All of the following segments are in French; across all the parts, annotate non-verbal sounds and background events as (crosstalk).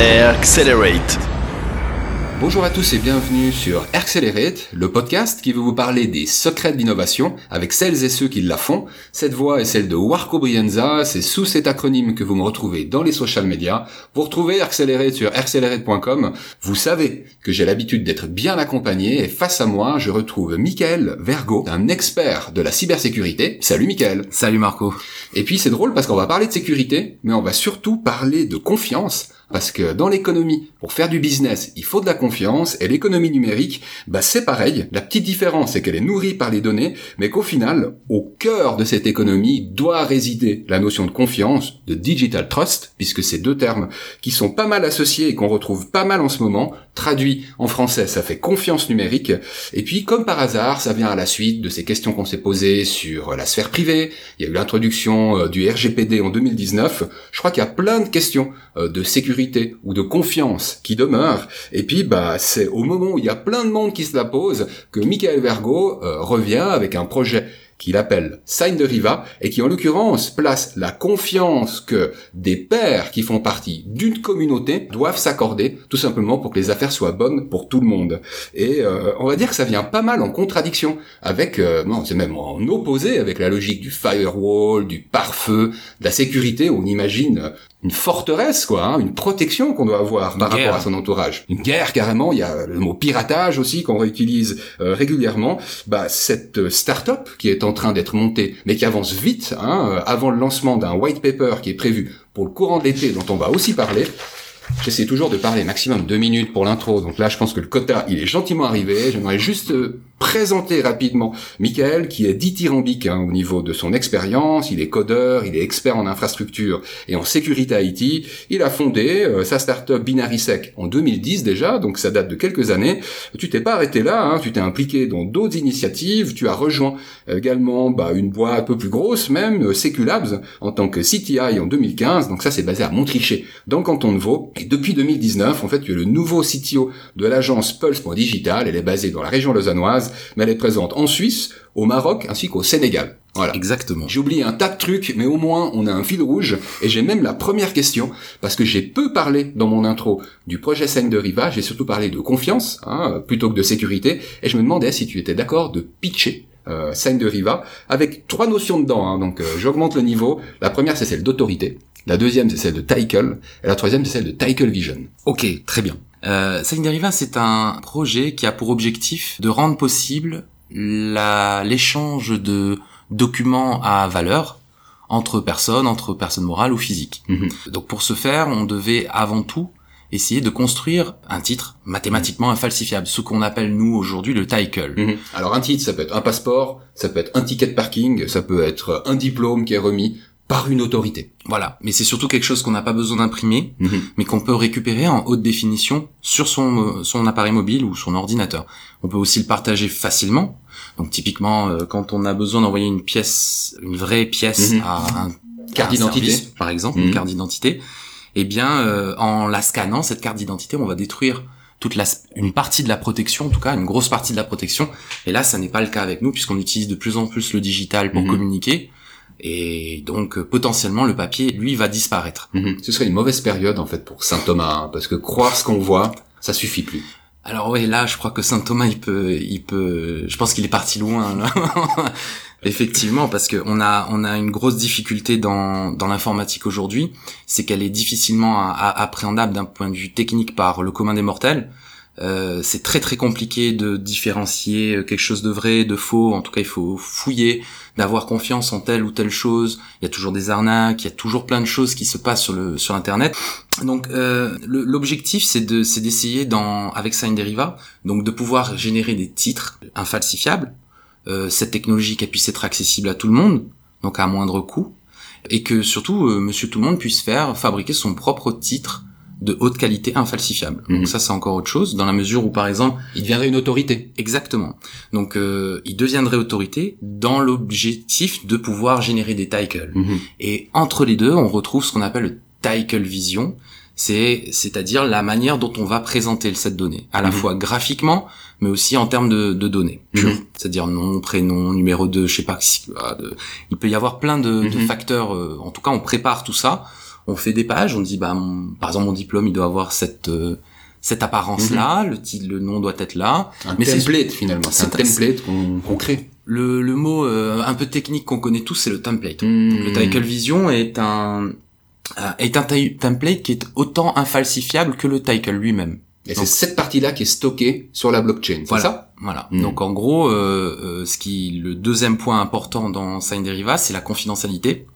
Accelerate. Bonjour à tous et bienvenue sur Accelerate, le podcast qui veut vous parler des secrets de l'innovation avec celles et ceux qui la font. Cette voix est celle de Warco Brienza, c'est sous cet acronyme que vous me retrouvez dans les social media. Vous retrouvez Accelerate sur accelerate.com. Vous savez que j'ai l'habitude d'être bien accompagné et face à moi, je retrouve Michael Vergo, un expert de la cybersécurité. Salut Michael. Salut Marco. Et puis c'est drôle parce qu'on va parler de sécurité, mais on va surtout parler de confiance parce que dans l'économie, pour faire du business, il faut de la confiance, et l'économie numérique, bah c'est pareil. La petite différence, c'est qu'elle est nourrie par les données, mais qu'au final, au cœur de cette économie doit résider la notion de confiance, de digital trust, puisque ces deux termes qui sont pas mal associés et qu'on retrouve pas mal en ce moment, traduit en français, ça fait confiance numérique. Et puis, comme par hasard, ça vient à la suite de ces questions qu'on s'est posées sur la sphère privée. Il y a eu l'introduction euh, du RGPD en 2019. Je crois qu'il y a plein de questions euh, de sécurité ou de confiance qui demeure. Et puis, bah, c'est au moment où il y a plein de monde qui se la pose que Michael Vergo euh, revient avec un projet qu'il appelle Sign de Riva et qui en l'occurrence place la confiance que des pères qui font partie d'une communauté doivent s'accorder tout simplement pour que les affaires soient bonnes pour tout le monde. Et euh, on va dire que ça vient pas mal en contradiction avec, euh, non c'est même en opposé avec la logique du firewall, du pare-feu, de la sécurité. On imagine une forteresse, quoi, hein, une protection qu'on doit avoir par rapport à son entourage. Une guerre carrément. Il y a le mot piratage aussi qu'on réutilise euh, régulièrement. Bah cette euh, start-up qui est en train d'être montée, mais qui avance vite, hein, euh, avant le lancement d'un white paper qui est prévu pour le courant de l'été, dont on va aussi parler. J'essaie toujours de parler maximum deux minutes pour l'intro, donc là je pense que le quota il est gentiment arrivé. J'aimerais juste présenter rapidement Michael, qui est dithyrambique hein, au niveau de son expérience. Il est codeur, il est expert en infrastructure et en sécurité IT. Il a fondé euh, sa startup Binarisec en 2010 déjà, donc ça date de quelques années. Tu t'es pas arrêté là, hein, tu t'es impliqué dans d'autres initiatives. Tu as rejoint également bah, une boîte un peu plus grosse même, euh, Seculabs, en tant que CTI en 2015. Donc ça c'est basé à Montricher, dans le canton de Vaud. Et depuis 2019, en fait, tu es le nouveau CTO de l'agence Pulse.digital. Elle est basée dans la région lausannoise mais elle est présente en Suisse, au Maroc ainsi qu'au Sénégal. Voilà. Exactement. J'ai oublié un tas de trucs, mais au moins on a un fil rouge. Et j'ai même la première question, parce que j'ai peu parlé dans mon intro du projet Scène de Riva, j'ai surtout parlé de confiance, hein, plutôt que de sécurité, et je me demandais si tu étais d'accord de pitcher euh, Scène de Riva, avec trois notions dedans. Hein, donc euh, j'augmente le niveau. La première c'est celle d'autorité, la deuxième c'est celle de Title, et la troisième c'est celle de Title Vision. Ok, très bien. Euh, Deriva, c'est un projet qui a pour objectif de rendre possible l'échange de documents à valeur entre personnes, entre personnes morales ou physiques. Mhm. Donc pour ce faire, on devait avant tout essayer de construire un titre mathématiquement infalsifiable, ce qu'on appelle nous aujourd'hui le title. Mhm. Alors un titre, ça peut être un passeport, ça peut être un ticket de parking, ça peut être un diplôme qui est remis, par une autorité. Voilà, mais c'est surtout quelque chose qu'on n'a pas besoin d'imprimer, mhm. mais qu'on peut récupérer en haute définition sur son, euh, son appareil mobile ou son ordinateur. On peut aussi le partager facilement. Donc typiquement, euh, quand on a besoin d'envoyer une pièce, une vraie pièce mhm. à un carte d'identité, par exemple, une mhm. carte d'identité, eh bien, euh, en la scannant cette carte d'identité, on va détruire toute la, une partie de la protection, en tout cas une grosse partie de la protection. Et là, ça n'est pas le cas avec nous puisqu'on utilise de plus en plus le digital pour communiquer. Et donc potentiellement le papier, lui, va disparaître. Mhm. Ce serait une mauvaise période en fait pour saint Thomas, hein, parce que croire ce qu'on voit, ça suffit plus. Alors oui, là, je crois que saint Thomas, il peut, il peut, je pense qu'il est parti loin. Là. (laughs) Effectivement, parce que on a, on a une grosse difficulté dans, dans l'informatique aujourd'hui, c'est qu'elle est difficilement appréhendable d'un point de vue technique par le commun des mortels. Euh, c'est très très compliqué de différencier quelque chose de vrai, de faux. En tout cas, il faut fouiller, d'avoir confiance en telle ou telle chose. Il y a toujours des arnaques, il y a toujours plein de choses qui se passent sur le sur Internet. Donc euh, l'objectif, c'est de c'est d'essayer dans avec Sign Deriva, donc de pouvoir générer des titres infalsifiables. Euh, cette technologie qui puisse être accessible à tout le monde, donc à moindre coût, et que surtout Monsieur Tout le Monde puisse faire fabriquer son propre titre de haute qualité infalsifiable. Donc mhm. ça c'est encore autre chose dans la mesure où par exemple il deviendrait une autorité. Exactement. Donc euh, il deviendrait autorité dans l'objectif de pouvoir générer des titles. Mhm. Et entre les deux, on retrouve ce qu'on appelle le title vision, c'est c'est-à-dire la manière dont on va présenter cette donnée, à la mhm. fois graphiquement mais aussi en termes de, de données, c'est-à-dire nom, prénom, numéro de, je sais pas, il peut y avoir plein de, de facteurs. Euh, en tout cas, on prépare tout ça on fait des pages, on dit bah mon- par exemple mon diplôme il doit avoir cette euh, cette apparence là, le titre, le nom doit être là. Un Mais c'est- template finalement, c'est un template qu'on crée. Le, le mot euh, un peu technique qu'on connaît tous c'est le template. Hmm. Le Title Vision est un euh, est un template qui est autant infalsifiable que le title lui-même. Et c'est cette partie-là qui est stockée sur la blockchain, c'est Voilà. ça? Voilà. Mm. Donc en gros, euh, euh, ce qui le deuxième point important dans Sign Deriva, c'est la confidentialité.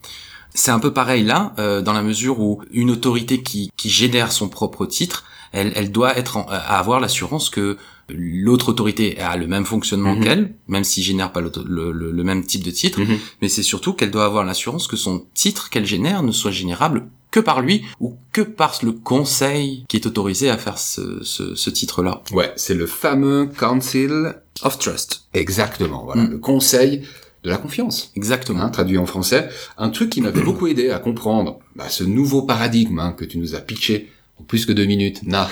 C'est un peu pareil là, euh, dans la mesure où une autorité qui, qui génère son propre titre, elle, elle doit être en- à avoir l'assurance que l'autre autorité a le même fonctionnement Mhm. qu'elle, même s'il génère pas le, le- le même type de titre, Mhm. mais c'est surtout qu'elle doit avoir l'assurance que son titre qu'elle génère ne soit générable que par lui ou que par le conseil qui est autorisé à faire ce, ce, ce titre-là. Ouais, c'est le fameux Council Of Trust. Exactement, voilà, Mm. le conseil de la confiance, Exactement. hein, traduit en français. Un truc qui m'avait (clears throat) beaucoup aidé à comprendre bah, ce nouveau paradigme hein, que tu nous as pitché en plus que deux minutes. Na.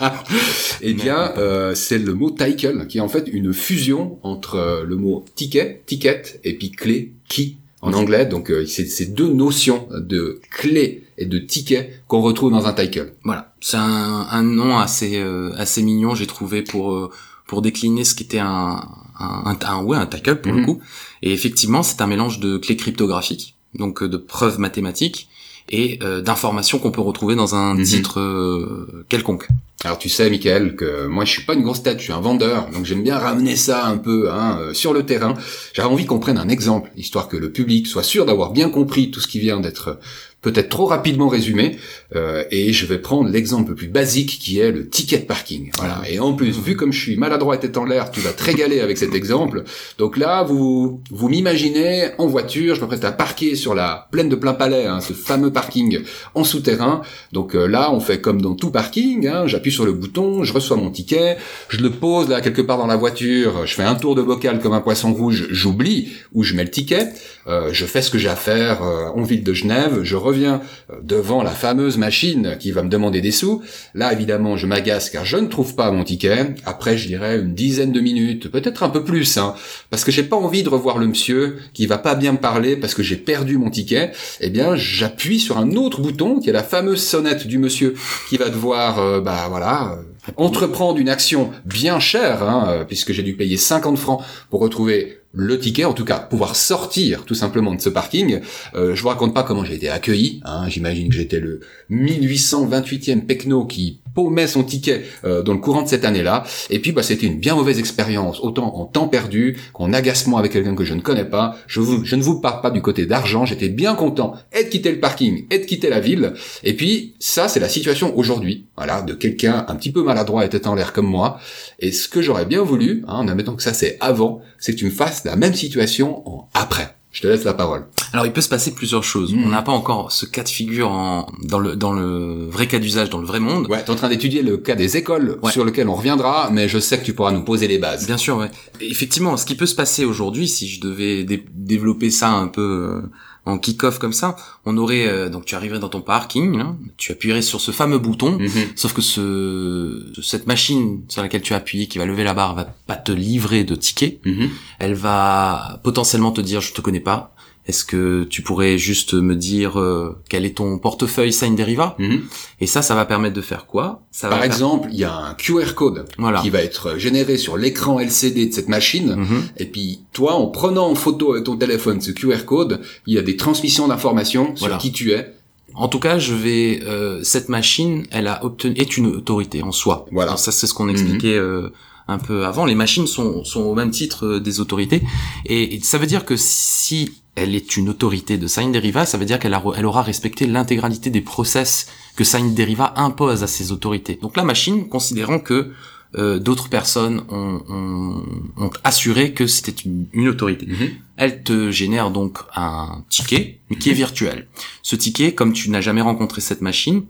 (laughs) eh bien, euh, c'est le mot title, qui est en fait une fusion entre euh, le mot ticket, ticket, et puis clé, key en anglais. Donc, euh, c'est ces deux notions de clé et de ticket qu'on retrouve dans un title. Voilà, c'est un, un nom assez euh, assez mignon, j'ai trouvé pour euh, pour décliner ce qui était un un, un, ouais un tackle pour le Mhm. coup. Et effectivement, c'est un mélange de clés cryptographiques, donc euh, de preuves mathématiques et euh, d'informations qu'on peut retrouver dans un Mhm. titre euh, quelconque. Alors tu sais, Michael, que moi je suis pas une grosse tête, je suis un vendeur, donc j'aime bien ramener ça un peu hein, euh, sur le terrain. J'avais envie qu'on prenne un exemple, histoire que le public soit sûr d'avoir bien compris tout ce qui vient d'être peut-être trop rapidement résumé. Euh, et je vais prendre l'exemple le plus basique qui est le ticket de parking. Voilà. Et en plus, vu comme je suis maladroit et tête en l'air, tu vas te régaler avec cet exemple. Donc là, vous vous m'imaginez en voiture, je m'apprête à parquer sur la plaine de plein palais, hein, ce fameux parking en souterrain. Donc euh, là, on fait comme dans tout parking, hein, j'appuie sur le bouton, je reçois mon ticket, je le pose là quelque part dans la voiture, je fais un tour de bocal comme un poisson rouge, j'oublie où je mets le ticket, euh, je fais ce que j'ai à faire euh, en ville de Genève, je euh, devant la fameuse machine qui va me demander des sous. Là, évidemment, je m'agace car je ne trouve pas mon ticket. Après, je dirais une dizaine de minutes, peut-être un peu plus, hein, parce que j'ai pas envie de revoir le monsieur qui va pas bien me parler parce que j'ai perdu mon ticket. Eh bien, j'appuie sur un autre bouton qui est la fameuse sonnette du monsieur qui va devoir, euh, bah voilà, euh, entreprendre une action bien chère, hein, puisque j'ai dû payer 50 francs pour retrouver le ticket, en tout cas pouvoir sortir tout simplement de ce parking. Euh, je vous raconte pas comment j'ai été accueilli. Hein, J'imagine que j'étais le 1828e pecno qui paumait son ticket euh, dans le courant de cette année-là. Et puis bah c'était une bien mauvaise expérience, autant en temps perdu qu'en agacement avec quelqu'un que je ne connais pas. Je, vous, je ne vous parle pas du côté d'argent. J'étais bien content et de quitter le parking et de quitter la ville. Et puis ça c'est la situation aujourd'hui, voilà, de quelqu'un un petit peu maladroit et tête en l'air comme moi. Et ce que j'aurais bien voulu, hein, en admettant que ça c'est avant, c'est que tu me fasses la même situation en après. Je te laisse la parole. Alors il peut se passer plusieurs choses. Mhm. On n'a pas encore ce cas de figure en, dans le dans le vrai cas d'usage dans le vrai monde. Ouais, t'es en train d'étudier le cas des écoles Ouais. sur lequel on reviendra, mais je sais que tu pourras nous poser les bases. Bien sûr, ouais. Effectivement, ce qui peut se passer aujourd'hui, si je devais dé- développer ça un peu euh, en kick-off comme ça, on aurait euh, donc tu arriverais dans ton parking, là, tu appuierais sur ce fameux bouton, Mhm. sauf que ce cette machine sur laquelle tu as appuyé, qui va lever la barre, va pas te livrer de tickets. Mhm. Elle va potentiellement te dire je te connais pas. Est-ce que tu pourrais juste me dire euh, quel est ton portefeuille Sign Deriva? Mhm. Et ça, ça va permettre de faire quoi? Ça Par exemple, il y a un QR code voilà. qui va être généré sur l'écran LCD de cette machine. Mhm. Et puis, toi, en prenant en photo avec ton téléphone ce QR code, il y a des transmissions d'informations sur Voilà. qui tu es. En tout cas, je vais euh, cette machine, elle a obtenu est une autorité en soi. Voilà. Alors ça, c'est ce qu'on expliquait euh, un peu avant. Les machines sont sont au même titre euh, des autorités, et, et ça veut dire que si elle est une autorité de Sign Deriva, ça veut dire qu'elle elle aura respecté l'intégralité des process que Sign Deriva impose à ses autorités. Donc la machine, considérant que euh, d'autres personnes ont, ont, ont assuré que c'était une, une autorité. Elle te génère donc un ticket, mais qui est virtuel. Ce ticket, comme tu n'as jamais rencontré cette machine,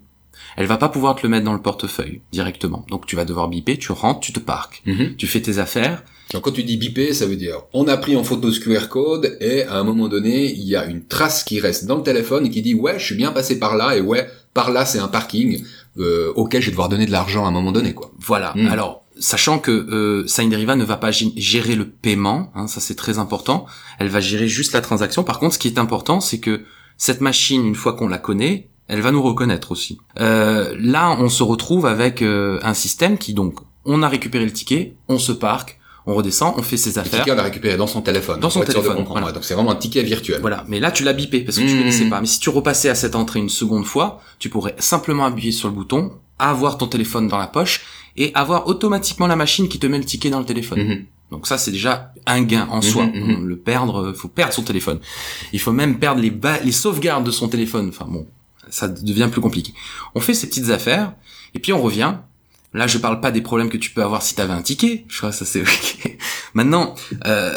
elle va pas pouvoir te le mettre dans le portefeuille directement. Donc tu vas devoir biper, tu rentres, tu te parques, Mhm. tu fais tes affaires. Donc, quand tu dis bipé, ça veut dire on a pris en photo ce QR code et à un moment donné, il y a une trace qui reste dans le téléphone et qui dit ouais, je suis bien passé par là et ouais, par là c'est un parking euh, auquel je vais devoir donner de l'argent à un moment donné quoi. Voilà. Mm. Alors, sachant que euh, Sign Deriva ne va pas gé- gérer le paiement, hein, ça c'est très important. Elle va gérer juste la transaction. Par contre, ce qui est important, c'est que cette machine, une fois qu'on la connaît, elle va nous reconnaître aussi. Euh, là, on se retrouve avec euh, un système qui donc, on a récupéré le ticket, on se parque, on redescend, on fait ses Le affaires. ticket, on l'a récupéré dans son téléphone. Dans son téléphone, voilà. Donc c'est vraiment un ticket virtuel. Voilà, mais là tu l'as bipé parce que tu Mmh. connaissais pas. Mais si tu repassais à cette entrée une seconde fois, tu pourrais simplement appuyer sur le bouton, avoir ton téléphone dans la poche et avoir automatiquement la machine qui te met le ticket dans le téléphone. Mhm. Donc ça c'est déjà un gain en soi. Mhm, mhm. Le perdre, faut perdre son téléphone. Il faut même perdre les ba- les sauvegardes de son téléphone. Enfin bon, ça devient plus compliqué. On fait ces petites affaires et puis on revient. Là, je parle pas des problèmes que tu peux avoir si tu avais un ticket. Je crois que ça c'est (laughs) ok. Maintenant, euh,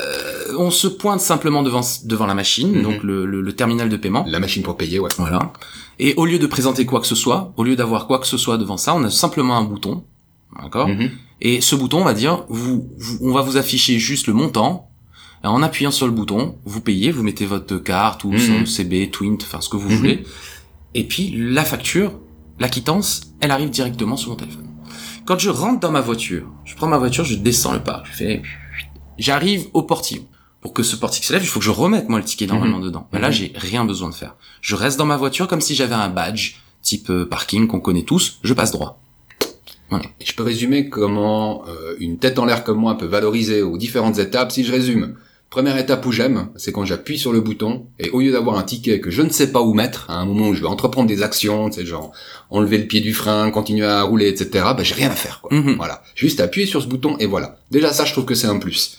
on se pointe simplement devant devant la machine, Mhm. donc le, le- le terminal de paiement. La machine pour payer, ouais. Voilà. Et au lieu de présenter quoi que ce soit, au lieu d'avoir quoi que ce soit devant ça, on a simplement un bouton. D'accord Mhm. Et ce bouton, on va dire, vous, vous- on va vous afficher juste le montant. En appuyant sur le bouton, vous payez, vous mettez votre carte ou son CB, Twint, enfin ce que vous Mhm. voulez. Et puis la facture, la quittance, elle arrive directement sur mon téléphone. Quand je rentre dans ma voiture, je prends ma voiture, je descends le parc, je fais, j'arrive au portillon. Pour que ce portillon se lève, il faut que je remette moi le ticket normalement dedans. Mais là, Mhm. j'ai rien besoin de faire. Je reste dans ma voiture comme si j'avais un badge type euh, parking qu'on connaît tous. Je passe droit. Je peux résumer comment euh, une tête en l'air comme moi peut valoriser aux différentes étapes. Si je résume, première étape où j'aime, c'est quand j'appuie sur le bouton et au lieu d'avoir un ticket que je ne sais pas où mettre, à un moment où je vais entreprendre des actions, tu sais, genre enlever le pied du frein, continuer à rouler, etc., bah, j'ai rien à faire, quoi. Mhm. Voilà. Juste appuyer sur ce bouton et voilà. Déjà ça, je trouve que c'est un plus.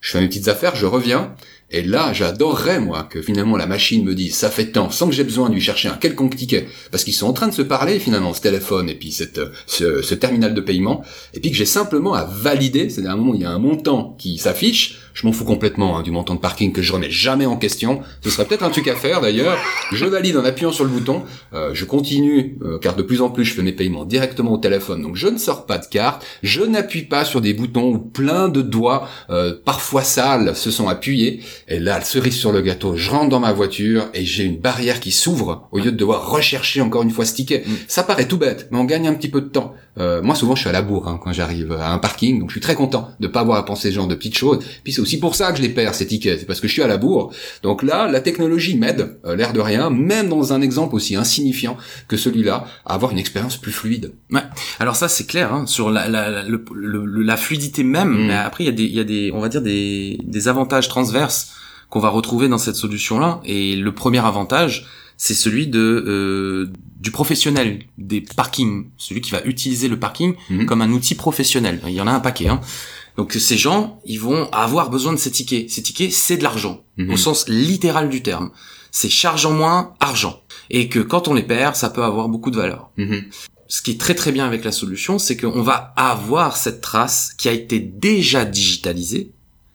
Je fais mes petites affaires, je reviens, et là, j'adorerais, moi, que finalement la machine me dise, ça fait tant, sans que j'ai besoin de lui chercher un quelconque ticket, parce qu'ils sont en train de se parler, finalement, ce téléphone, et puis cette, ce, ce terminal de paiement, et puis que j'ai simplement à valider, c'est-à-dire à un moment où il y a un montant qui s'affiche, je m'en fous complètement hein, du montant de parking que je remets jamais en question, ce serait peut-être un truc à faire d'ailleurs, je valide en appuyant sur le bouton, euh, je continue, euh, car de plus en plus je fais mes paiements directement au téléphone, donc je ne sors pas de carte, je n'appuie pas sur des boutons où plein de doigts, euh, parfois sales, se sont appuyés, et là, cerise sur le gâteau, je rentre dans ma voiture et j'ai une barrière qui s'ouvre au lieu de devoir rechercher encore une fois ce ticket. Mm. Ça paraît tout bête, mais on gagne un petit peu de temps. Euh, moi, souvent, je suis à la bourre hein, quand j'arrive à un parking, donc je suis très content de pas avoir à penser ce genre de petites choses. Puis c'est aussi pour ça que je les perds ces tickets, c'est parce que je suis à la bourre. Donc là, la technologie m'aide, euh, l'air de rien, même dans un exemple aussi insignifiant que celui-là, à avoir une expérience plus fluide. Alors ça c'est clair hein, sur la, la, la, le- le- la fluidité même. Mm. Mais après il y a des il y a des on va dire des des avantages transverses qu'on va retrouver dans cette solution là. Et le premier avantage c'est celui de euh, du professionnel des parkings, celui qui va utiliser le parking Mhm. comme un outil professionnel. Il y en a un paquet. Hein. Donc ces gens ils vont avoir besoin de ces tickets. Ces tickets c'est de l'argent Mhm. au sens littéral du terme. C'est charge en moins argent. Et que quand on les perd, ça peut avoir beaucoup de valeur Mhm. ce qui est très très bien avec la solution, c'est qu'on va avoir cette trace qui a été déjà digitalisée.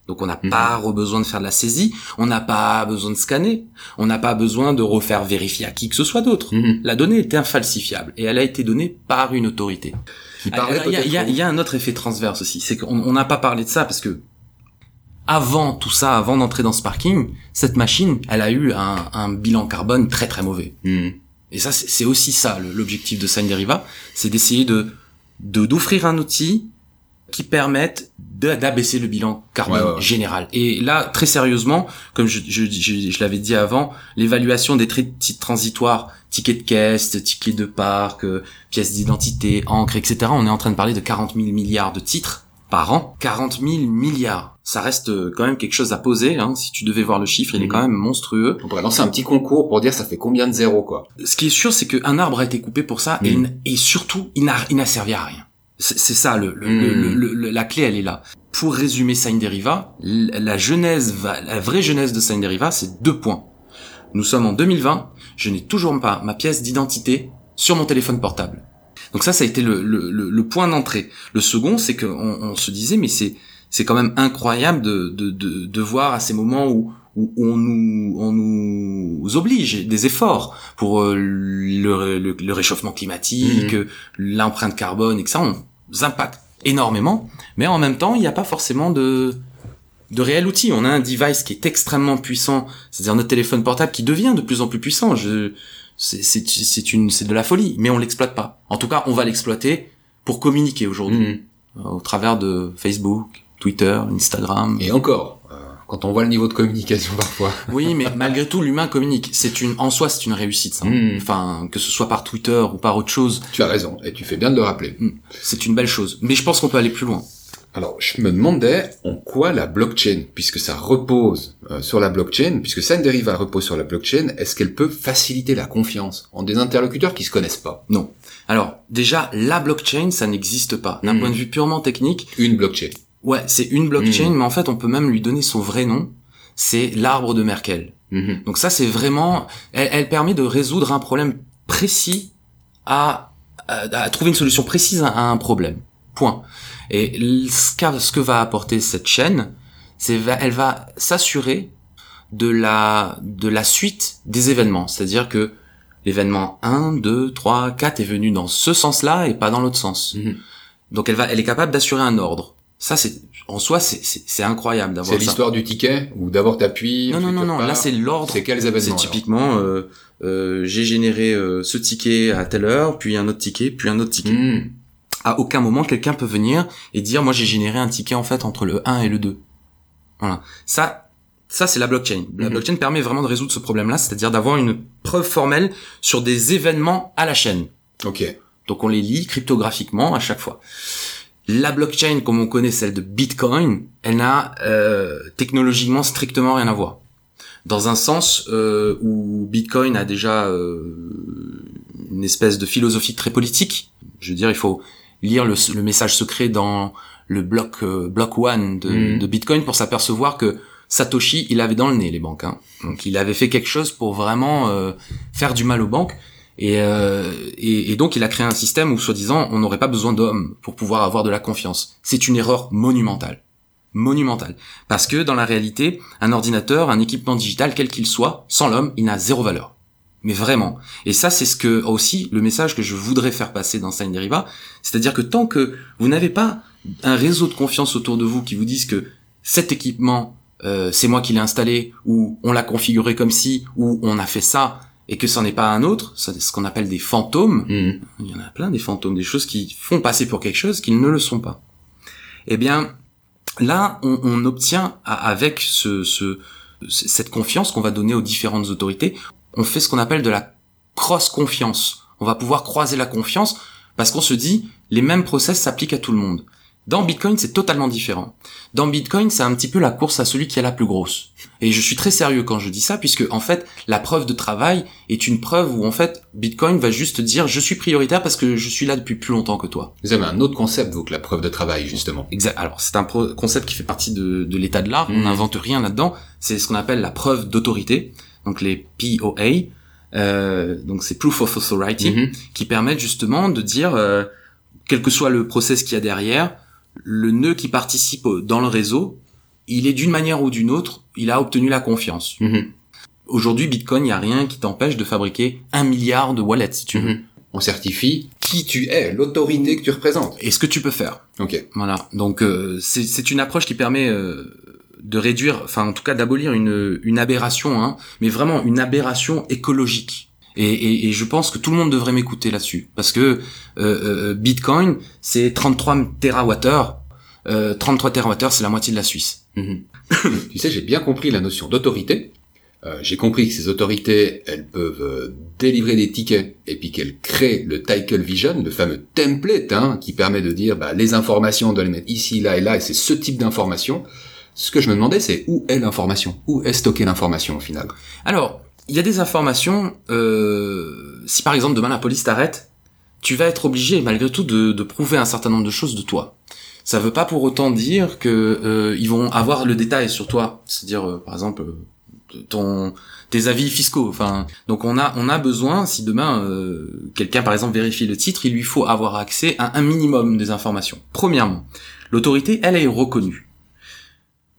Donc on n'a Mhm. pas besoin de faire de la saisie, on n'a pas besoin de scanner, on n'a pas besoin de refaire vérifier à qui que ce soit d'autre. Mhm. La donnée est infalsifiable et elle a été donnée par une autorité. Il y, a- il y a- peut-être il y a un autre effet transverse aussi, c'est qu'on on n'a pas parlé de ça parce que avant tout ça, avant d'entrer dans ce parking, cette machine, elle a eu un, un bilan carbone très très mauvais. au- Mhm. Et ça, c'est aussi ça l'objectif de Sign Deriva, c'est d'essayer de de- d'offrir un outil qui permette d'abaisser le bilan carbone Ouais, ouais, ouais. général. Et là, très sérieusement, comme je, je, je, je l'avais dit avant, l'évaluation des titres transitoires, tickets de caisse, tickets de parc, euh, pièces d'identité, encre, etc., on est en train de parler de 40 000 milliards de titres par an. 40 000 milliards. Ça reste euh, quand même quelque chose à poser. Hein. Si tu devais voir le chiffre, il est Mhm. quand même monstrueux. On pourrait lancer un petit concours pour dire ça fait combien de zéros, quoi. Ce qui est sûr, c'est qu'un arbre a été coupé pour ça, et, n- et surtout, il n'a servi à rien. C'est, ça, le, le- Mm. le- le- le- la clé, elle est là. Pour résumer Sign Deriva, la genèse, va, la vraie genèse de Sign Deriva, c'est deux points. Nous sommes en 2020, je n'ai toujours pas ma pièce d'identité sur mon téléphone portable. Donc ça, ça a été le, le, le- le point d'entrée. Le second, c'est qu'on on se disait, mais c'est c'est quand même incroyable de, de, de, de voir à ces moments où, où on nous on nous oblige des efforts pour euh, le, le, le réchauffement climatique, Mhm. l'empreinte carbone et que ça on impacte énormément. Mais en même temps, il n'y a pas forcément de de réel outil. On a un device qui est extrêmement puissant, c'est-à-dire notre téléphone portable qui devient de plus en plus puissant. Je, c'est, c'est, c'est une, c'est de la folie, mais on l'exploite pas. En tout cas, on va l'exploiter pour communiquer aujourd'hui Mhm. au travers de Facebook, Twitter, Instagram. Et encore, quand on voit le niveau de communication (laughs) parfois. Oui, mais malgré tout, l'humain communique. C'est une, en soi, c'est une réussite. Ça. Mm. Enfin, que ce soit par Twitter ou par autre chose, Tu as raison, et tu fais bien de le rappeler. c'est une belle chose. Mais je pense qu'on peut aller plus loin. Alors, je me demandais en quoi la blockchain, puisque ça repose euh, sur la blockchain, puisque Sign Deriva repose sur la blockchain, est-ce qu'elle peut faciliter la confiance en des interlocuteurs qui se connaissent pas? Non. Alors, déjà, la blockchain, ça n'existe pas. D'un Mm. point de vue purement technique, Une blockchain. Ouais, c'est une blockchain, Mm. mais en fait, on peut même lui donner son vrai nom. C'est l'arbre de Merkel. Mhm. Donc ça, c'est vraiment, elle, elle permet de résoudre un problème précis à, à, à trouver une solution précise à, à un problème. Point. Et ce, que va apporter cette chaîne, c'est elle va s'assurer de la de la suite des événements, c'est-à-dire que l'événement 1, 2, 3, 4 est venu dans ce sens-là et pas dans l'autre sens. Mhm. Donc elle va elle est capable d'assurer un ordre. Ça c'est en soi c'est c'est c'est incroyable d'avoir C'est ça. l'histoire du ticket, où d'abord t'appuies, Non non non non, là c'est l'ordre C'est quels c'est événements alors typiquement, euh, euh, j'ai généré euh, ce ticket à telle heure, puis un autre ticket, puis un autre ticket. Mhm. À aucun moment, quelqu'un peut venir et dire, moi, j'ai généré un ticket en fait entre le 1 et le 2. Voilà. Ça, ça c'est la blockchain. La Mhm. blockchain permet vraiment de résoudre ce problème-là, c'est-à-dire d'avoir une preuve formelle sur des événements à la chaîne. Ok. Donc on les lit cryptographiquement à chaque fois. La blockchain, comme on connaît celle de Bitcoin, elle n'a euh, technologiquement strictement rien à voir. Dans un sens euh, où Bitcoin a déjà euh, une espèce de philosophie très politique. Je veux dire, il faut lire le, le message secret dans le bloc euh, bloc one de, Mhm. de Bitcoin pour s'apercevoir que Satoshi, il avait dans le nez les banques. Hein. Donc il avait fait quelque chose pour vraiment euh, faire du mal aux banques. Et, euh, et, donc il a créé un système où, soi-disant, on n'aurait pas besoin d'hommes pour pouvoir avoir de la confiance. C'est une erreur monumentale. Monumentale. Parce que dans la réalité, un ordinateur, un équipement digital, quel qu'il soit, sans l'homme, il n'a zéro valeur. Mais vraiment. Et ça, c'est ce que aussi le message que je voudrais faire passer dans Sign Deriva, c'est-à-dire que tant que vous n'avez pas un réseau de confiance autour de vous qui vous dise que cet équipement, euh, c'est moi qui l'ai installé, ou on l'a configuré comme si, ou on a fait ça, et que c'en n'est pas un autre, c'est ce qu'on appelle des fantômes. Mhm. Il y en a plein des fantômes, des choses qui font passer pour quelque chose qu'ils ne le sont pas. Eh bien, là, on, on obtient avec ce, ce- cette confiance qu'on va donner aux différentes autorités, on fait ce qu'on appelle de la cross-confiance. On va pouvoir croiser la confiance parce qu'on se dit les mêmes process s'appliquent à tout le monde. Dans Bitcoin, c'est totalement différent. Dans Bitcoin, c'est un petit peu la course à celui qui a la plus grosse. Et je suis très sérieux quand je dis ça, puisque en fait, la preuve de travail est une preuve où en fait, Bitcoin va juste dire je suis prioritaire parce que je suis là depuis plus longtemps que toi. Vous avez un autre concept, vous, que la preuve de travail, justement. Exact. Alors, c'est un concept qui fait partie de, de l'état de l'art. On n'invente rien là-dedans. C'est ce qu'on appelle la preuve d'autorité. Donc, les POA. Euh, donc, c'est Proof of Authority, Mhm. qui permettent justement de dire, euh, quel que soit le process qu'il y a derrière, le nœud qui participe dans le réseau, il est d'une manière ou d'une autre, il a obtenu la confiance. Mhm. Aujourd'hui, Bitcoin, il n'y a rien qui t'empêche de fabriquer un milliard de wallets, si tu veux. Mhm. On certifie qui tu es, l'autorité que tu représentes. Et ce que tu peux faire. Ok. Voilà. Donc euh, c'est c'est une approche qui permet euh, de réduire, enfin en tout cas d'abolir une une aberration, hein, mais vraiment une aberration écologique. Et, et, et je pense que tout le monde devrait m'écouter là-dessus parce que euh, euh, Bitcoin c'est 33 TWh. Euh, 33 TWh c'est la moitié de la Suisse. Mhm. (coughs) tu sais, j'ai bien compris la notion d'autorité. Euh, j'ai compris que ces autorités, elles peuvent euh, délivrer des tickets et puis qu'elles créent le Title Vision, le fameux template hein, qui permet de dire bah, les informations, on doit les mettre ici, là et là, et c'est ce type d'information. Ce que je me demandais, c'est où est l'information? Où est stockée l'information au final? Alors il y a des informations. Euh, si par exemple demain la police t'arrête, tu vas être obligé malgré tout de, de prouver un certain nombre de choses de toi. Ça veut pas pour autant dire que euh, ils vont avoir le détail sur toi. C'est-à-dire euh, par exemple euh, ton tes avis fiscaux. Enfin, donc on a on a besoin si demain euh, quelqu'un par exemple vérifie le titre, il lui faut avoir accès à un minimum des informations. Premièrement, l'autorité elle est reconnue.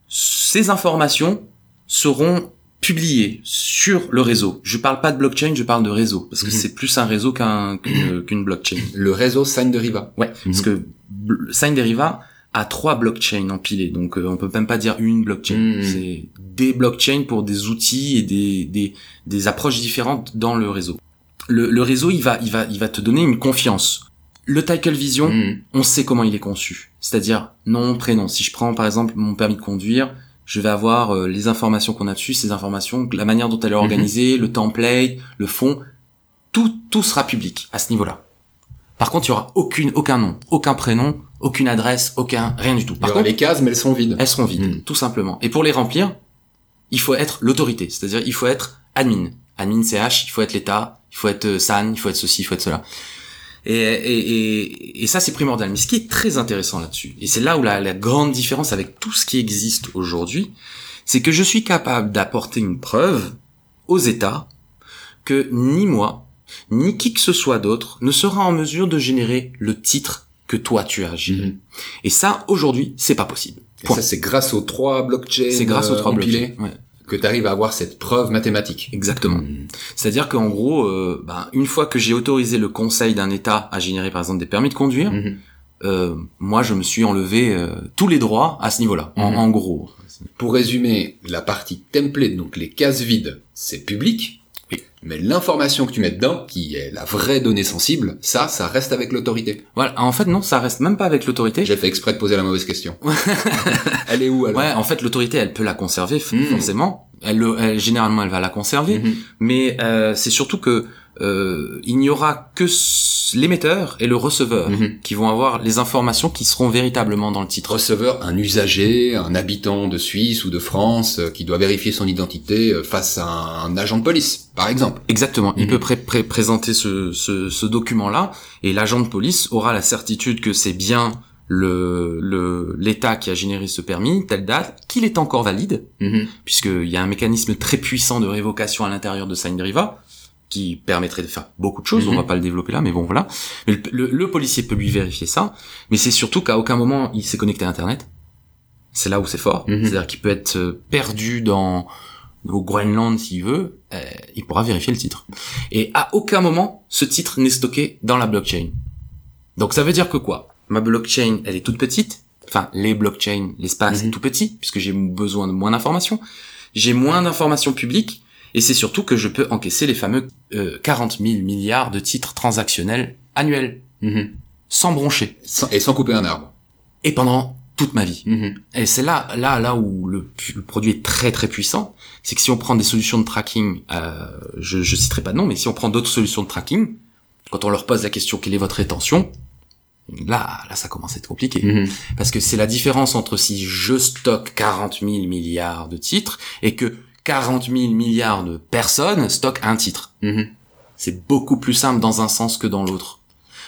Ces informations seront publiées sur le réseau. Je parle pas de blockchain, je parle de réseau parce que Mhm. c'est plus un réseau qu'un qu'une blockchain. Le réseau Sign de Riva. Ouais, parce que bl- Sign Deriva a trois blockchains empilés, donc euh, on peut même pas dire une blockchain. Mhm. C'est des blockchains pour des outils et des, des, des approches différentes dans le réseau. Le, le réseau, il va, il va, il va te donner une confiance. Le Title Vision, Mhm. on sait comment il est conçu. C'est-à-dire nom, prénom. Si je prends par exemple mon permis de conduire, je vais avoir euh, les informations qu'on a dessus, ces informations, la manière dont elle est Mhm. organisée, le template, le fond, tout, tout sera public à ce niveau-là. Par contre, il y aura aucune, aucun nom, aucun prénom, aucune adresse, aucun, rien du tout. Il y Par aura contre, les cases, mais elles sont vides. elles seront vides, Mhm. tout simplement. Et pour les remplir, il faut être l'autorité, c'est-à-dire il faut être admin. Admin CH, il faut être l'État, il faut être euh, SAN, il faut être ceci, il faut être cela. Et, et, et, et ça, c'est primordial. Mais ce qui est très intéressant là-dessus, et c'est là où la, la grande différence avec tout ce qui existe aujourd'hui, c'est que je suis capable d'apporter une preuve aux États que ni moi, ni qui que ce soit d'autre ne sera en mesure de générer le titre que toi tu as géré. Mhm. Et ça, aujourd'hui, c'est pas possible. Et ça, c'est grâce aux trois blockchains C'est grâce aux euh, trois empilés blockchains. Ouais, que tu arrives à avoir cette preuve mathématique. exactement. Mhm. C'est-à-dire qu'en gros, euh, ben, une fois que j'ai autorisé le conseil d'un État à générer par exemple des permis de conduire, Mhm. euh, moi je me suis enlevé euh, tous les droits à ce niveau-là. En, Mhm. en gros. Pour résumer, la partie template, donc les cases vides, c'est public. Mais l'information que tu mets dedans, qui est la vraie donnée sensible, ça, ça reste avec l'autorité. Voilà. En fait, non, ça reste même pas avec l'autorité. J'ai fait exprès de poser la mauvaise question. (laughs) Elle est où alors Ouais, en fait, l'autorité, elle peut la conserver Mhm. forcément. Elle, le- elle- généralement, elle va la conserver. Mhm. Mais euh, c'est surtout que euh, il n'y aura que l'émetteur et le receveur Mhm. qui vont avoir les informations qui seront véritablement dans le titre. Receveur, un usager, un habitant de Suisse ou de France euh, qui doit vérifier son identité euh, face à un, agent de police, par exemple. Exactement. Il Mhm. peut pré- pré- présenter ce, ce, ce document-là et l'agent de police aura la certitude que c'est bien le le- l'État qui a généré ce permis, telle date, qu'il est encore valide, Mhm. puisqu'il y a un mécanisme très puissant de révocation à l'intérieur de Signdriva qui permettrait de faire beaucoup de choses. Mhm. On va pas le développer là, mais bon voilà. Mais le, le- le policier peut lui vérifier ça, mais c'est surtout qu'à aucun moment il s'est connecté à Internet. C'est là où c'est fort. Mhm. C'est-à-dire qu'il peut être euh, perdu dans au Groenland s'il veut, euh, il pourra vérifier le titre. Et à aucun moment ce titre n'est stocké dans la blockchain. Donc ça veut dire que quoi? Ma blockchain, elle est toute petite. Enfin, les blockchains, l'espace Mhm. est tout petit puisque j'ai besoin de moins d'informations. J'ai moins d'informations publiques et c'est surtout que je peux encaisser les fameux euh, 40 000 milliards de titres transactionnels annuels Mhm. sans broncher Sans- et sans couper un arbre. et pendant toute ma vie. Mhm. Et c'est là, là, là où le produit est très très puissant, c'est que si on prend des solutions de tracking, euh, je, je citerai pas de nom, mais si on prend d'autres solutions de tracking, quand on leur pose la question quelle est votre rétention, là, là, ça commence à être compliqué. Mhm. Parce que c'est la différence entre si je stocke 40 000 milliards de titres et que 40 000 milliards de personnes stockent un titre. Mhm. C'est beaucoup plus simple dans un sens que dans l'autre.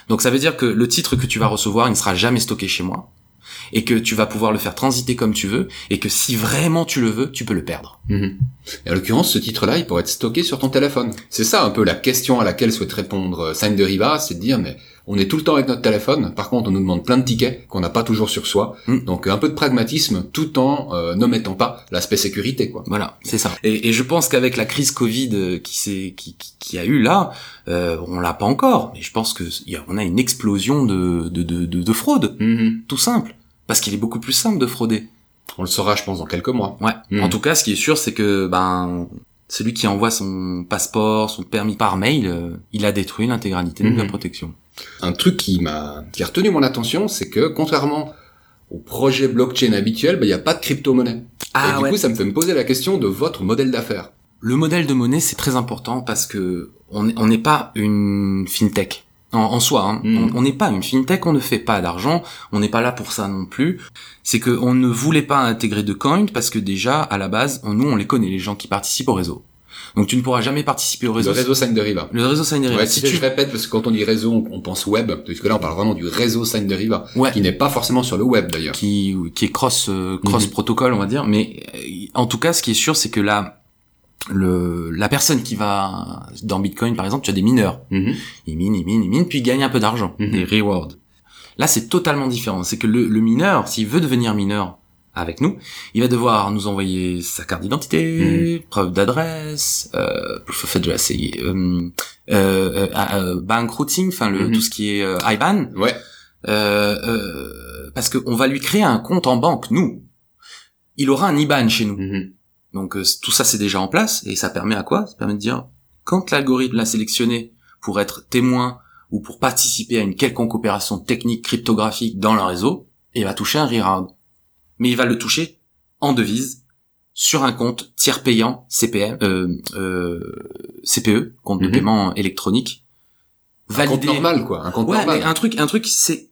Donc ça veut dire que le titre que tu vas recevoir, il ne sera jamais stocké chez moi et que tu vas pouvoir le faire transiter comme tu veux et que si vraiment tu le veux, tu peux le perdre. Mhm. Et en l'occurrence, ce titre-là, il pourrait être stocké sur ton téléphone. C'est ça un peu la question à laquelle souhaite répondre euh, Sign de Riva, c'est de dire, mais on est tout le temps avec notre téléphone, par contre on nous demande plein de tickets qu'on n'a pas toujours sur soi, Mm. donc un peu de pragmatisme tout en euh, n'omettant pas l'aspect sécurité, quoi. Voilà, c'est ça. Et, et je pense qu'avec la crise Covid euh, qui s'est qui, qui, qui a eu là, euh, on l'a pas encore, mais je pense que y a- on a une explosion de de, de, de, de fraude, Mhm. tout simple, parce qu'il est beaucoup plus simple de frauder. On le saura, je pense, dans quelques mois. Ouais. Mhm. En tout cas, ce qui est sûr, c'est que ben celui qui envoie son passeport, son permis par mail, euh, il a détruit l'intégralité de la Mhm. protection. Un truc qui m'a qui a retenu mon attention, c'est que contrairement au projet blockchain habituel, bah, il n'y a pas de crypto-monnaie. Ah Et du coup, ça me fait me poser la question de votre modèle d'affaires. Le modèle de monnaie, c'est très important parce que on n'est on n'est pas une fintech. En, en soi, hein. Mhm. on n'est pas une fintech, on ne fait pas d'argent, on n'est pas là pour ça non plus. C'est que on ne voulait pas intégrer de coin parce que déjà à la base, on- nous on les connaît les gens qui participent au réseau. Donc tu ne pourras jamais participer au réseau. Le réseau Sign de Riva. Le réseau Sign Ouais, si si tu je répète, parce que quand on dit réseau, on, pense web, parce que là on parle vraiment du réseau Sign de Riva, ouais, qui n'est pas forcément sur le web d'ailleurs. qui qui est cross euh, cross Mhm. protocole on va dire mais euh, en tout cas ce qui est sûr c'est que là le la personne qui va dans Bitcoin par exemple tu as des mineurs Mhm. ils minent ils minent ils minent puis ils gagnent un peu d'argent Mhm. des rewards là c'est totalement différent c'est que le, le mineur s'il veut devenir mineur avec nous il va devoir nous envoyer sa carte d'identité preuve d'adresse euh, proof of address et, euh, euh, euh, euh, bank routing enfin le Mhm. tout ce qui est IBAN Ouais. euh, euh, parce qu'on va lui créer un compte en banque, nous. Il aura un IBAN chez nous. Mhm. Donc euh, tout ça c'est déjà en place et ça permet à quoi? Ça permet de dire quand l'algorithme l'a sélectionné pour être témoin ou pour participer à une quelconque opération technique cryptographique dans le réseau, il va toucher un reward. Mais il va le toucher en devise sur un compte tiers payant CPM, euh, euh, CPE, compte de Mhm. paiement électronique, Un compte normal, quoi. Un compte Ouais, normal. mais un truc, un truc, c'est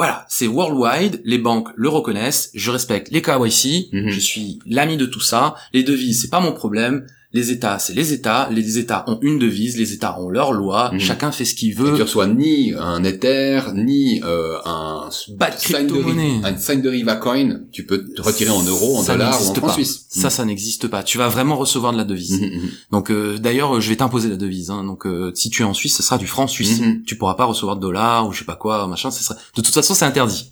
voilà, c'est worldwide. Les banques le reconnaissent. Je respecte les KYC. Mhm. Je suis l'ami de tout ça. Les devises, c'est pas mon problème. Les États, c'est les États. Les États ont une devise. Les États ont leur loi. Mhm. Chacun fait ce qu'il Et veut. tu reçois ni un Ether, ni euh, un de sign de, un sign de Riva Coin. Tu peux te retirer en euros, en Ça dollars ou en francs pas. suisses. Ça, ça n'existe pas. Tu vas vraiment recevoir de la devise. Mhm, mhm. Donc euh, d'ailleurs, euh, je vais t'imposer la devise. Hein. Donc euh, si tu es en Suisse, ce sera du franc suisse. Mhm. Tu pourras pas recevoir de dollars ou je sais pas quoi, machin. Ce sera... De toute façon, c'est interdit.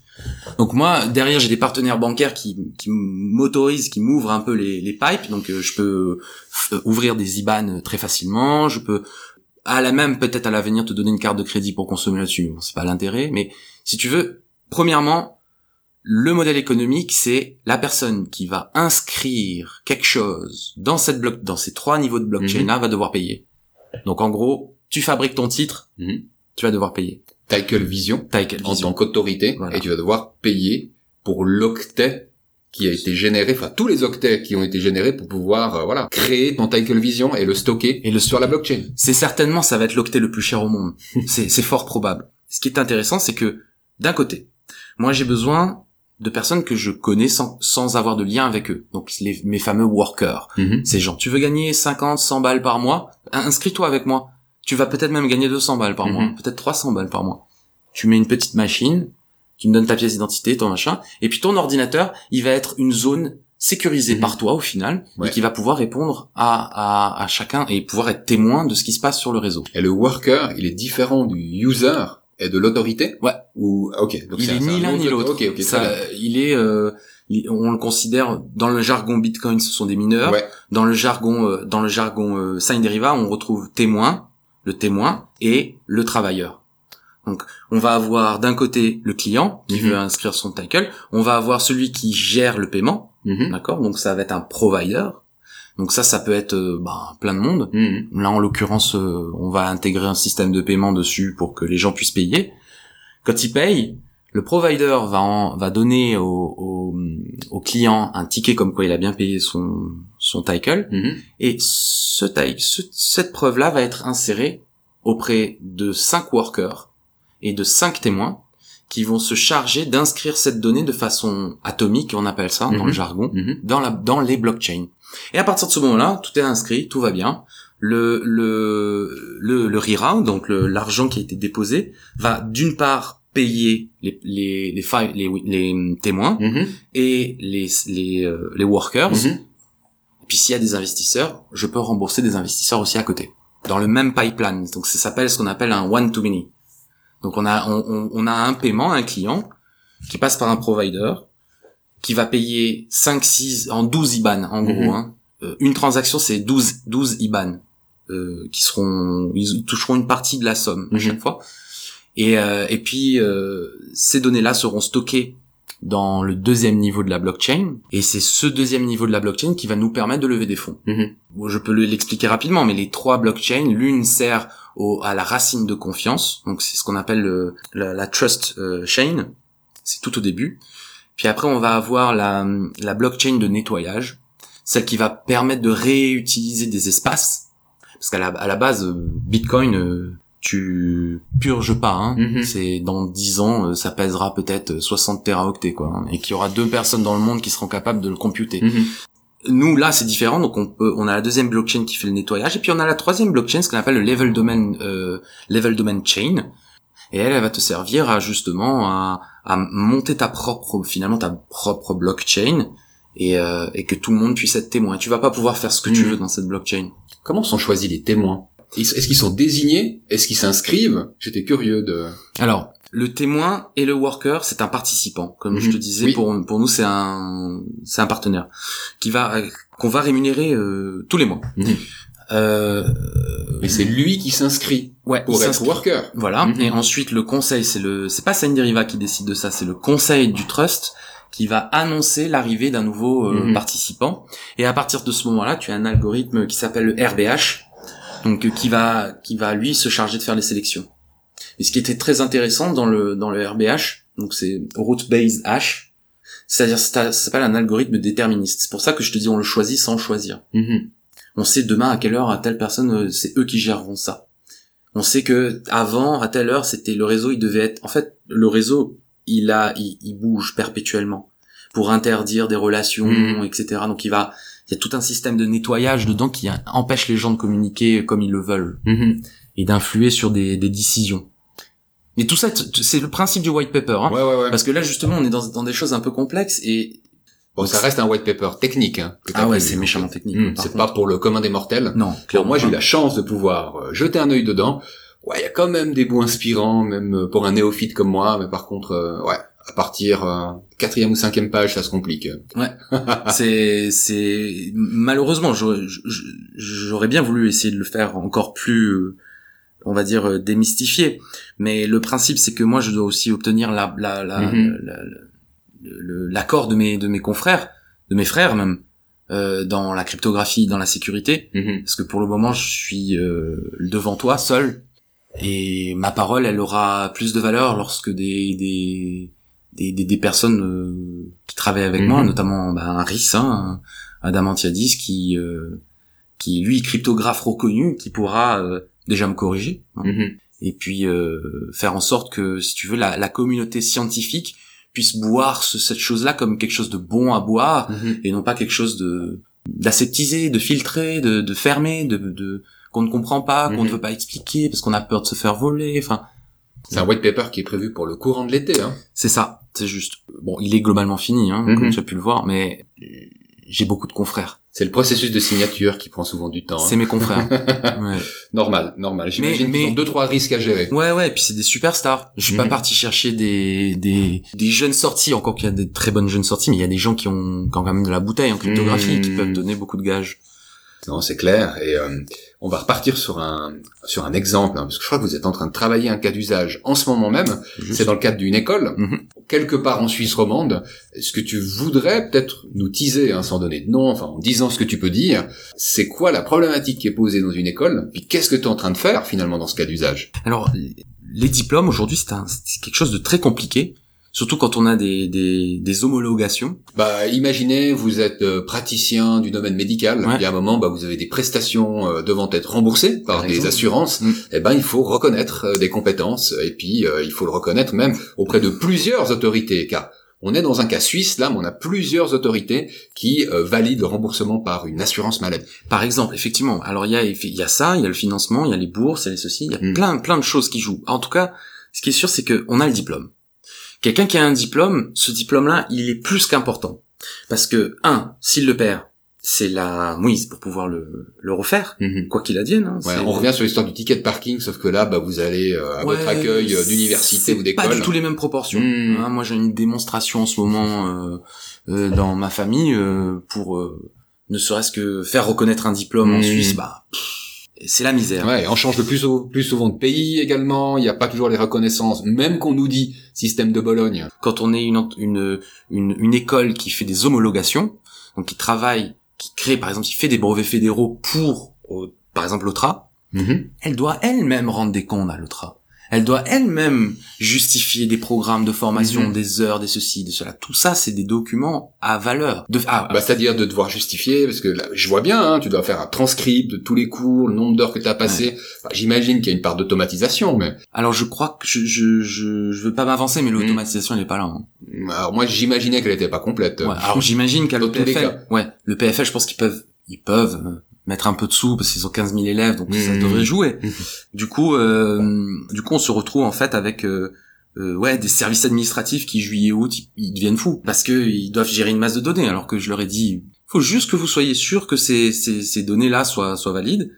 Donc moi, derrière, j'ai des partenaires bancaires qui, qui m'autorisent, qui m'ouvrent un peu les, les pipes. Donc euh, je peux f- ouvrir des IBAN très facilement. Je peux à la même peut-être à l'avenir te donner une carte de crédit pour consommer là-dessus. Bon, c'est pas l'intérêt, mais si tu veux, premièrement, le modèle économique, c'est la personne qui va inscrire quelque chose dans cette bloc, dans ces trois niveaux de blockchain là, va devoir payer. Donc en gros, tu fabriques ton titre, Mhm. tu vas devoir payer. Title Vision quelle en vision tant qu'autorité Voilà. et tu vas devoir payer pour l'octet qui a été généré, enfin tous les octets qui ont été générés pour pouvoir euh, voilà créer ton Title Vision et le stocker Et le sur la blockchain. C'est certainement, ça va être l'octet le plus cher au monde. (laughs) c'est, fort probable. Ce qui est intéressant, c'est que, d'un côté, moi j'ai besoin de personnes que je connais sans, sans avoir de lien avec eux. Donc les, mes fameux workers. Mhm. Ces gens, tu veux gagner 50, 100 balles par mois? Inscris-toi avec moi. Tu vas peut-être même gagner 200 balles par Mhm. mois, peut-être 300 balles par mois. Tu mets une petite machine, tu me donnes ta pièce d'identité, ton machin, et puis ton ordinateur, il va être une zone sécurisée Mhm. par toi au final, Ouais. et qui va pouvoir répondre à, à, à chacun et pouvoir être témoin de ce qui se passe sur le réseau. Et le worker, il est différent du user et de l'autorité? Ouais. Ou ok. Donc il est c'est ni un l'un ni l'autre. Ok, ok. très Ça, bien. il est, euh, il- on le considère dans le jargon Bitcoin, ce sont des mineurs. Ouais. Dans le jargon, euh, dans le jargon euh, sign deriva, on retrouve témoin, le témoin et le travailleur. Donc, on va avoir d'un côté le client qui Mhm. veut inscrire son title, on va avoir celui qui gère le paiement, Mhm. d'accord? Donc ça va être un provider. Donc ça, ça peut être ben, plein de monde. Mhm. Là, en l'occurrence, euh, on va intégrer un système de paiement dessus pour que les gens puissent payer. Quand ils payent, le provider va, en- va donner au, au, au client un ticket comme quoi il a bien payé son, son title. Mhm. Et ce, ce- cette preuve-là va être insérée auprès de cinq workers et de cinq témoins qui vont se charger d'inscrire cette donnée de façon atomique, on appelle ça dans Mhm. le jargon, Mhm. dans la dans les blockchains. Et à partir de ce moment-là, tout est inscrit, tout va bien. Le le le, le donc l'argent qui a été déposé, va d'une part payer les les les, les témoins Mhm. et les les euh, les workers. Mhm. Et puis s'il y a des investisseurs, je peux rembourser des investisseurs aussi à côté. Dans le même pipeline. Donc ça s'appelle ce qu'on appelle un one to many. Donc on a on, a un paiement, un client qui passe par un provider qui va payer 5 6 en 12 IBAN en gros Mhm. hein. Euh, une transaction c'est 12 12 IBAN euh, qui seront ils toucheront une partie de la somme à chaque fois. Et euh, et puis euh, ces données-là seront stockées dans le deuxième niveau de la blockchain et c'est ce deuxième niveau de la blockchain qui va nous permettre de lever des fonds. Mhm. Bon, Je peux le- l'expliquer rapidement, mais les trois blockchains, l'une sert au, à la racine de confiance, donc c'est ce qu'on appelle le- la, la trust euh, chain, c'est tout au début. Puis après, on va avoir la, la blockchain de nettoyage, celle qui va permettre de réutiliser des espaces, parce qu'à la, à la base, Bitcoin, euh, tu purges pas, hein. Mhm. c'est dans 10 ans, euh, ça pèsera peut-être 60 teraoctets, quoi, hein, et qu'il y aura deux personnes dans le monde qui seront capables de le computer. Mhm. Nous là c'est différent donc on peut on a la deuxième blockchain qui fait le nettoyage et puis on a la troisième blockchain ce qu'on appelle le level domain euh, level domain chain et elle elle va te servir à justement à, à monter ta propre finalement ta propre blockchain et, euh, et que tout le monde puisse être témoin tu vas pas pouvoir faire ce que tu Mhm. veux dans cette blockchain Comment sont choisis les témoins? Est-ce qu'ils sont désignés? Est-ce qu'ils s'inscrivent? J'étais curieux de. alors le témoin et le worker c'est un participant comme je Mhm. te disais Oui. pour pour nous c'est un c'est un partenaire qui va qu'on va rémunérer euh, tous les mois euh, Et c'est lui qui s'inscrit ouais, pour être worker. Voilà. Mhm. Et ensuite, le conseil, c'est le, c'est pas Deriva qui décide de ça, c'est le conseil du trust qui va annoncer l'arrivée d'un nouveau euh, Mhm. participant. Et à partir de ce moment-là, tu as un algorithme qui s'appelle le RBH, donc euh, qui va, qui va lui se charger de faire les sélections. Et ce qui était très intéressant dans le dans le RBH, donc c'est root based hash, C'est-à-dire, ça s'appelle un algorithme déterministe. C'est pour ça que je te dis, on le choisit sans choisir. Mhm. On sait demain à quelle heure à telle personne, euh, c'est eux qui géreront ça. On sait que avant, à telle heure, c'était le réseau, il devait être. En fait, le réseau, il a, il, il bouge perpétuellement pour interdire des relations, Mhm. etc. Donc il va, il y a tout un système de nettoyage dedans qui empêche les gens de communiquer comme ils le veulent Mhm. et d'influer sur des, des décisions. Mais tout ça, c'est le principe du white paper. Hein. Ouais, ouais, ouais. Parce que là, justement, on est dans, dans des choses un peu complexes et Bon, ça reste un white paper technique. Hein, ah ouais, c'est méchamment technique. Par C'est contre. pas pour le commun des mortels. Non, clairement. moi, j'ai eu la chance de pouvoir euh, jeter un œil dedans. Ouais, il y a quand même des bouts inspirants, même euh, pour un néophyte comme moi. Mais par contre, euh, ouais, à partir euh, quatrième ou cinquième page, ça se complique. (laughs) c'est c'est malheureusement j'aurais bien voulu essayer de le faire encore plus euh, on va dire euh, démystifié mais le principe c'est que moi je dois aussi obtenir la la la Mhm. la- l'accord de mes de mes confrères de mes frères même euh, dans la cryptographie dans la sécurité Mhm. parce que pour le moment je suis euh, devant toi seul et ma parole elle aura plus de valeur lorsque des des des, des, des personnes euh, qui travaillent avec Mhm. moi notamment bah, un RIS hein, Adamantiadis qui euh, qui lui cryptographe reconnu qui pourra euh, déjà me corriger hein, Mhm. et puis euh, faire en sorte que si tu veux la, la communauté scientifique puisse boire ce- cette chose là comme quelque chose de bon à boire Mhm. et non pas quelque chose de d'aseptisé, de filtré, de, de fermé, de, de qu'on ne comprend pas, qu'on Mhm. ne veut pas expliquer parce qu'on a peur de se faire voler. Enfin, C'est un white paper qui est prévu pour le courant de l'été. Hein. c'est ça, c'est juste. Bon, il est globalement fini, hein, Mhm. comme tu as pu le voir, mais j'ai beaucoup de confrères. C'est le processus de signature qui prend souvent du temps. C'est hein. mes confrères. (laughs) ouais. Normal, normal. J'imagine Mais- qu'ils ont deux trois risques à gérer. ouais, ouais, et puis c'est des superstars. Je suis pas Mhm. parti chercher des, des des jeunes sorties, encore qu'il y a des très bonnes jeunes sorties, mais il y a des gens qui ont, quand même de la bouteille en cryptographie, Mhm. qui peuvent donner beaucoup de gages. Non, c'est clair. Et euh, on va repartir sur un sur un exemple, hein, parce que je crois que vous êtes en train de travailler un cas d'usage en ce moment même. C'est dans le cadre d'une école, Mhm. quelque part en Suisse romande. Est-ce que tu voudrais peut-être nous teaser, hein, sans donner de nom, enfin en disant ce que tu peux dire, c'est quoi la problématique qui est posée dans une école, puis qu'est-ce que tu es en train de faire finalement dans ce cas d'usage? Alors, les diplômes aujourd'hui, c'est un- c'est quelque chose de très compliqué, surtout quand on a des, des, des homologations. Bah, imaginez, vous êtes euh, praticien du domaine médical. Ouais. Il y a un moment, bah, vous avez des prestations euh, devant être remboursées par Par des exemple. assurances. Mm. Eh ben, il faut reconnaître euh, des compétences et puis euh, il faut le reconnaître même auprès de plusieurs autorités, car on est dans un cas suisse là, mais on a plusieurs autorités qui euh, valident le remboursement par une assurance maladie. Par exemple, effectivement. Alors il y a il y a ça, il y a le financement, il y a les bourses, il y a les ceci, il y a Mm. plein plein de choses qui jouent. En tout cas, ce qui est sûr, c'est que on a le diplôme. Quelqu'un qui a un diplôme, ce diplôme-là, il est plus qu'important parce que un, s'il le perd, c'est la mouise pour pouvoir le, le refaire, quoi qu'il advienne. Hein, Ouais, on revient sur l'histoire du ticket de parking, sauf que là, bah, vous allez euh, à votre accueil euh, d'université ou Pas du d'école. tout les mêmes proportions. Mm. Hein, moi, j'ai une démonstration en ce moment euh, euh, dans ma famille euh, pour euh, ne serait-ce que faire reconnaître un diplôme en Mm. Suisse. Bah, pff, c'est la misère. Ouais, on change de plus, au- plus souvent de pays également. Il n'y a pas toujours les reconnaissances, même qu'on nous dit système de Bologne. Quand on est une, une une une école qui fait des homologations, donc qui travaille, qui crée, par exemple, qui fait des brevets fédéraux pour, euh, par exemple, l'OTRA, elle doit elle-même rendre des comptes à l'OTRA. Elle doit elle-même justifier des programmes de formation, Mhm. des heures, des ceci, des cela. Tout ça, c'est des documents à valeur. De, ah, Bah, c'est-à-dire de devoir justifier, parce que là, je vois bien, hein, tu dois faire un transcript de tous les cours, le nombre d'heures que tu as passé. Enfin, J'imagine qu'il y a une part d'automatisation, mais alors je crois que je je je, je veux pas m'avancer, mais l'automatisation elle est pas là. hein. alors moi j'imaginais qu'elle était pas complète. Ouais, alors j'imagine qu'à le PFL, ouais, le PFL, je pense qu'ils peuvent ils peuvent euh, mettre un peu de sous parce qu'ils ont 15 000 élèves, donc ça Mhm. devrait jouer. Mhm. Du coup, euh, du coup, on se retrouve en fait avec euh, euh, ouais des services administratifs qui juillet août ils, ils deviennent fous parce que ils doivent gérer une masse de données alors que je leur ai dit faut juste que vous soyez sûr que ces ces, ces données là soient soient valides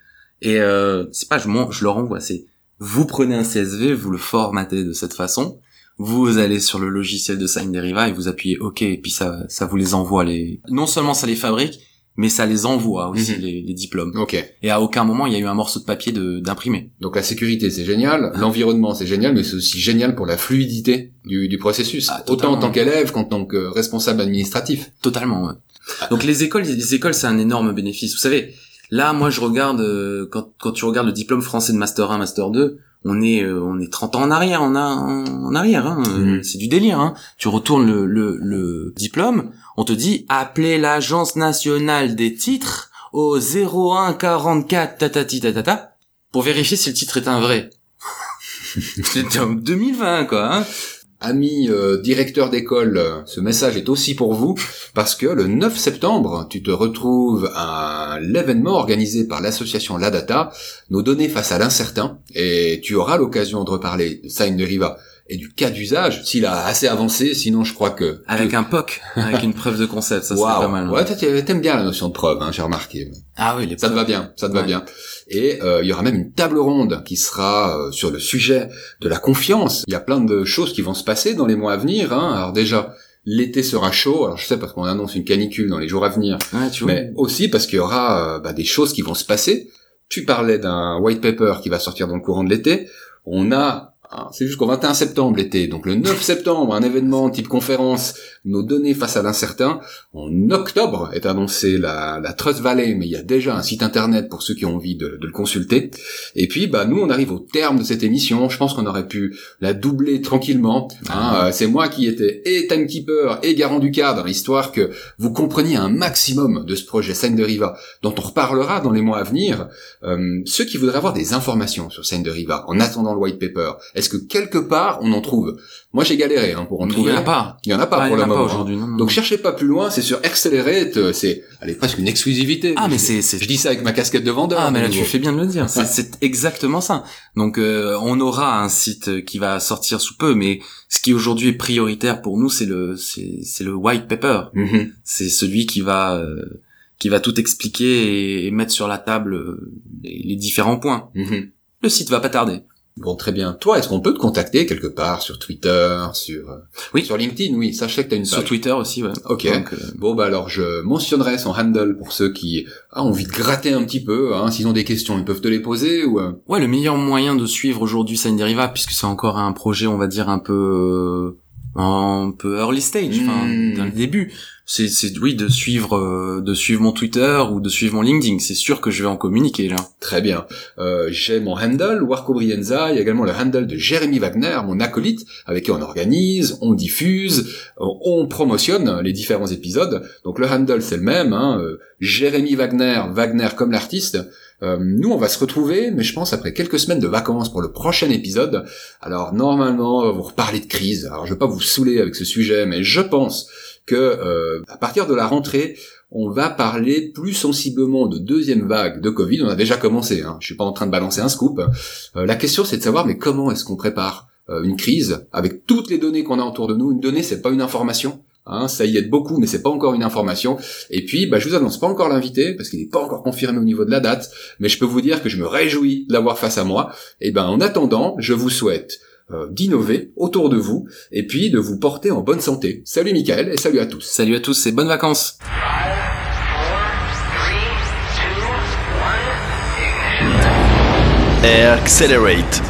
et euh, c'est pas je je leur envoie c'est vous prenez un CSV vous le formatez de cette façon vous allez sur le logiciel de Sign Deriva et vous appuyez OK et puis ça ça vous les envoie les non seulement ça les fabrique mais ça les envoie aussi Mhm. les, les diplômes Ok. et à aucun moment il y a eu un morceau de papier de d'imprimer Donc la sécurité c'est génial, l'environnement c'est génial, mais c'est aussi génial pour la fluidité du, du processus, Ah, autant en tant qu'élève qu'en tant que responsable administratif. Totalement. ouais. Donc les écoles, les écoles, c'est un énorme bénéfice. Vous savez, Là, moi, je regarde euh, quand quand tu regardes le diplôme français de master 1, master 2, on est euh, on est 30 ans en arrière, on a en arrière, hein, Mhm. c'est du délire. Hein. Tu retournes le, le le diplôme, on te dit appelez l'agence nationale des titres au 01 44 tatati tatata pour vérifier si le titre est un vrai. (laughs) C'était en 2020 quoi. Hein. Amis euh, directeurs d'école, euh, ce message est aussi pour vous parce que le 9 septembre, tu te retrouves à l'événement organisé par l'association La Data, nos données face à l'incertain, et tu auras l'occasion de reparler de Sign de Riva et du cas d'usage, s'il a assez avancé, sinon je crois que... Avec un POC, avec une preuve de concept, ça Waouh. c'est pas mal. hein. Ouais, toi, t'aimes bien la notion de preuve, hein, j'ai remarqué. Ah oui, les Ça te va bien, ça te va bien. Et euh, il y aura même une table ronde qui sera euh, sur le sujet de la confiance. Il y a plein de choses qui vont se passer dans les mois à venir. Hein. Alors déjà, l'été sera chaud. Alors je sais parce qu'on annonce une canicule dans les jours à venir, Ouais, tu vois. mais aussi parce qu'il y aura euh, bah, des choses qui vont se passer. Tu parlais d'un white paper qui va sortir dans le courant de l'été. On a c'est jusqu'au 21 septembre l'été. Donc le 9 septembre, un événement type conférence, nos données face à l'incertain. En octobre est annoncée la, la Trust Valley, mais il y a déjà un site internet pour ceux qui ont envie de, de le consulter. Et puis, bah nous, on arrive au terme de cette émission. Je pense qu'on aurait pu la doubler tranquillement. Hein, euh, c'est moi qui étais et timekeeper et garant du cadre, histoire que vous compreniez un maximum de ce projet Sign de Riva, dont on reparlera dans les mois à venir. Euh, ceux qui voudraient avoir des informations sur Sign de Riva, en attendant le white paper, est-ce que quelque part on en trouve? Moi, j'ai galéré hein, pour en Mais il trouver. y en a pas. Il y en a pas Ah, pour le pas moment. aujourd'hui. non, non, Donc cherchez pas plus loin, c'est sur Accelerate, euh, c'est allez presque une exclusivité. Ah mais c'est c'est je dis ça avec ma casquette de vendeur. Ah mais là tu fais bien de le dire, c'est exactement ça. Donc euh, on aura un site qui va sortir sous peu, mais ce qui aujourd'hui est prioritaire pour nous, c'est le c'est le white paper. Mhm. C'est celui qui va euh, qui va tout expliquer et, et mettre sur la table euh, les, les différents points. Mhm. Le site va pas tarder. Bon, très bien. Toi, est-ce qu'on peut te contacter quelque part sur Twitter, sur euh, Oui. sur LinkedIn? Oui, sais que t'as une Sur page. Twitter aussi, ouais. Ok. Donc, euh, Bon, bah alors, je mentionnerai son handle pour ceux qui ah, ont envie de gratter un petit peu. Hein, S'ils ont des questions, ils peuvent te les poser ou. euh, Ouais, le meilleur moyen de suivre aujourd'hui Sign Deriva, puisque c'est encore un projet, on va dire, un peu, un peu early stage, enfin, Mm. dans le début, c'est, c'est, oui, de suivre, euh, de suivre mon Twitter ou de suivre mon LinkedIn. C'est sûr que je vais en communiquer, là. Très bien. Euh, J'ai mon handle, Warco Brienza. Il y a également le handle de Jérémy Wagner, mon acolyte, avec qui on organise, on diffuse, on, on promotionne les différents épisodes. Donc le handle, c'est le même. Hein, euh, Jérémy Wagner, Wagner comme l'artiste. Euh, nous, on va se retrouver, mais je pense après quelques semaines de vacances pour le prochain épisode. Alors normalement, on va vous reparler de crise. Alors je vais pas vous saouler avec ce sujet, mais je pense que euh, à partir de la rentrée, on va parler plus sensiblement de deuxième vague de Covid. On a déjà commencé. Hein. Je suis pas en train de balancer un scoop. Euh, la question, c'est de savoir, mais comment est-ce qu'on prépare euh, une crise avec toutes les données qu'on a autour de nous? Une donnée, c'est pas une information. Hein, ça y aide beaucoup, mais c'est pas encore une information. Et puis, bah, je vous annonce pas encore l'invité parce qu'il n'est pas encore confirmé au niveau de la date, mais je peux vous dire que je me réjouis de l'avoir face à moi. Et ben, en attendant, je vous souhaite euh, d'innover autour de vous et puis de vous porter en bonne santé. Salut Michael et salut à tous. Salut à tous et bonnes vacances! Accelerate.